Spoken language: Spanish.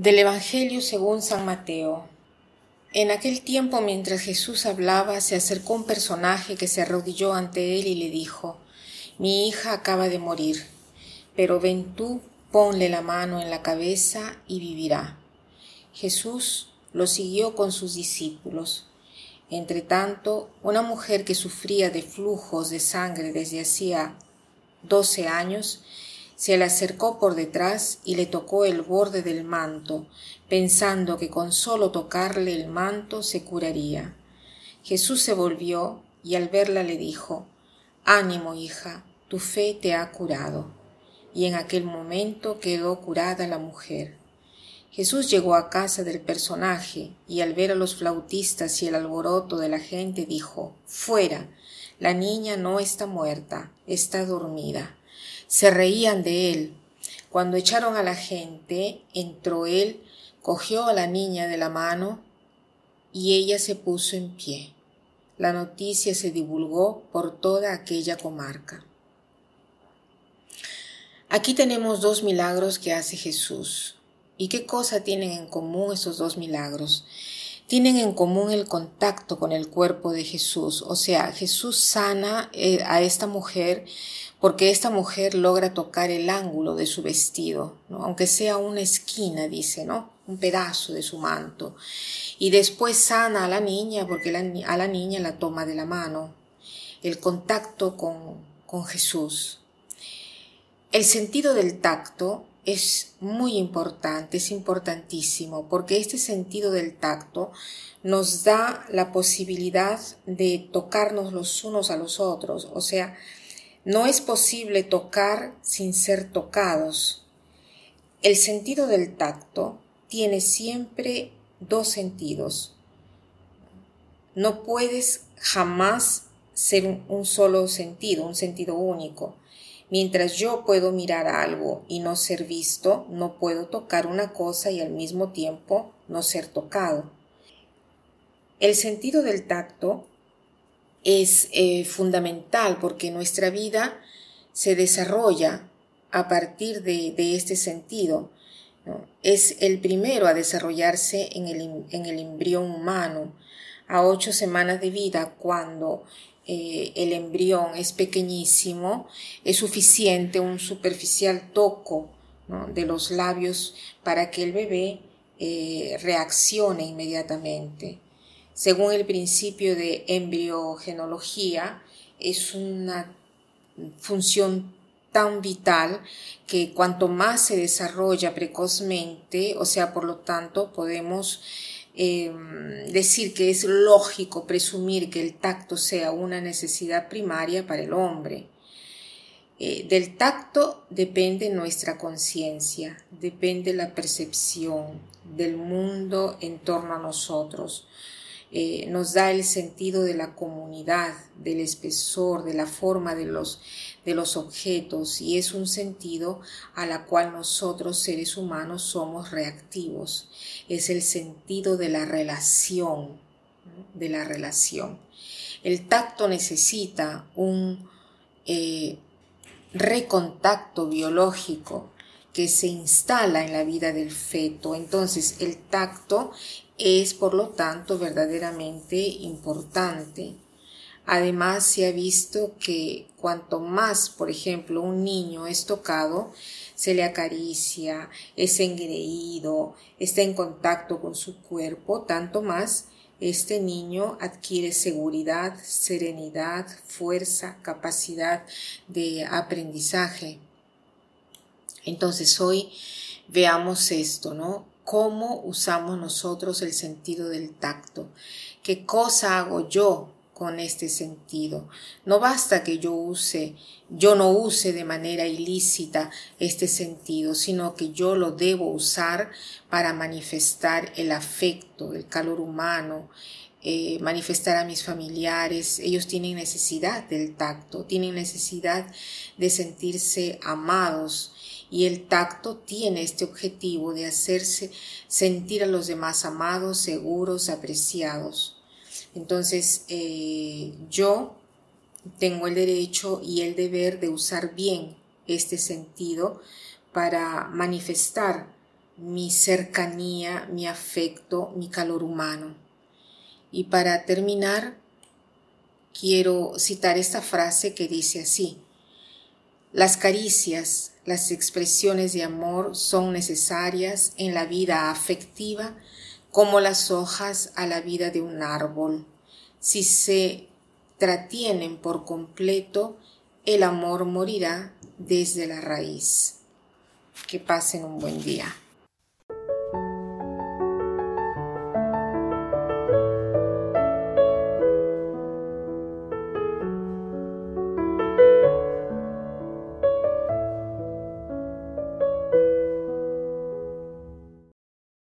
Del Evangelio según San Mateo. En aquel tiempo, mientras Jesús hablaba, se acercó un personaje que se arrodilló ante él y le dijo, Mi hija acaba de morir, pero ven tú, ponle la mano en la cabeza y vivirá. Jesús lo siguió con sus discípulos. Entretanto, una mujer que sufría de flujos de sangre desde hacía doce años, se le acercó por detrás y le tocó el borde del manto, pensando que con solo tocarle el manto se curaría. Jesús se volvió y al verla le dijo, Ánimo, hija, tu fe te ha curado. Y en aquel momento quedó curada la mujer. Jesús llegó a casa del personaje y al ver a los flautistas y el alboroto de la gente dijo, Fuera, la niña no está muerta, está dormida se reían de él. Cuando echaron a la gente, entró él, cogió a la niña de la mano y ella se puso en pie. La noticia se divulgó por toda aquella comarca. Aquí tenemos dos milagros que hace Jesús. ¿Y qué cosa tienen en común esos dos milagros? Tienen en común el contacto con el cuerpo de Jesús. O sea, Jesús sana eh, a esta mujer porque esta mujer logra tocar el ángulo de su vestido, ¿no? aunque sea una esquina, dice, ¿no? Un pedazo de su manto. Y después sana a la niña porque a la niña la toma de la mano. El contacto con, con Jesús. El sentido del tacto es muy importante, es importantísimo, porque este sentido del tacto nos da la posibilidad de tocarnos los unos a los otros, o sea, no es posible tocar sin ser tocados. El sentido del tacto tiene siempre dos sentidos. No puedes jamás ser un solo sentido, un sentido único. Mientras yo puedo mirar algo y no ser visto, no puedo tocar una cosa y al mismo tiempo no ser tocado. El sentido del tacto es eh, fundamental porque nuestra vida se desarrolla a partir de, este sentido. Es el primero a desarrollarse en el, en el, embrión humano. A ocho semanas de vida cuando eh, el embrión es pequeñísimo, es suficiente un superficial toco de los labios para que el bebé eh, reaccione inmediatamente según el principio de embriogenología, es una función tan vital que cuanto más se desarrolla precozmente, o sea, por lo tanto, podemos em, decir que es lógico presumir que el tacto sea una necesidad primaria para el hombre. Eh, del tacto depende nuestra conciencia, depende la percepción del mundo en torno a nosotros. Eh, nos da el sentido de la comunidad, del espesor, de la forma de los, de los objetos y es un sentido a la cual nosotros seres humanos somos reactivos. Es el sentido de la relación, de la relación. El tacto necesita un eh, recontacto biológico que se instala en la vida del feto. Entonces el tacto es por lo tanto verdaderamente importante. Además se ha visto que cuanto más, por ejemplo, un niño es tocado, se le acaricia, es engreído, está en contacto con su cuerpo, tanto más este niño adquiere seguridad, serenidad, fuerza, capacidad de aprendizaje. Entonces hoy veamos esto, ¿no? Cómo usamos nosotros el sentido del tacto. ¿Qué cosa hago yo con este sentido? No basta que yo use, yo no use de manera ilícita este sentido, sino que yo lo debo usar para manifestar el afecto, el calor humano, eh, manifestar a mis familiares. Ellos tienen necesidad del tacto, tienen necesidad de sentirse amados y el tacto tiene este objetivo de hacerse sentir a los demás amados, seguros, apreciados. Entonces, eh, yo tengo el derecho y el deber de usar bien este sentido para manifestar mi cercanía, mi afecto, mi calor humano. Y para terminar, quiero citar esta frase que dice así, las caricias, las expresiones de amor son necesarias en la vida afectiva como las hojas a la vida de un árbol. Si se tratienen por completo, el amor morirá desde la raíz. Que pasen un buen día.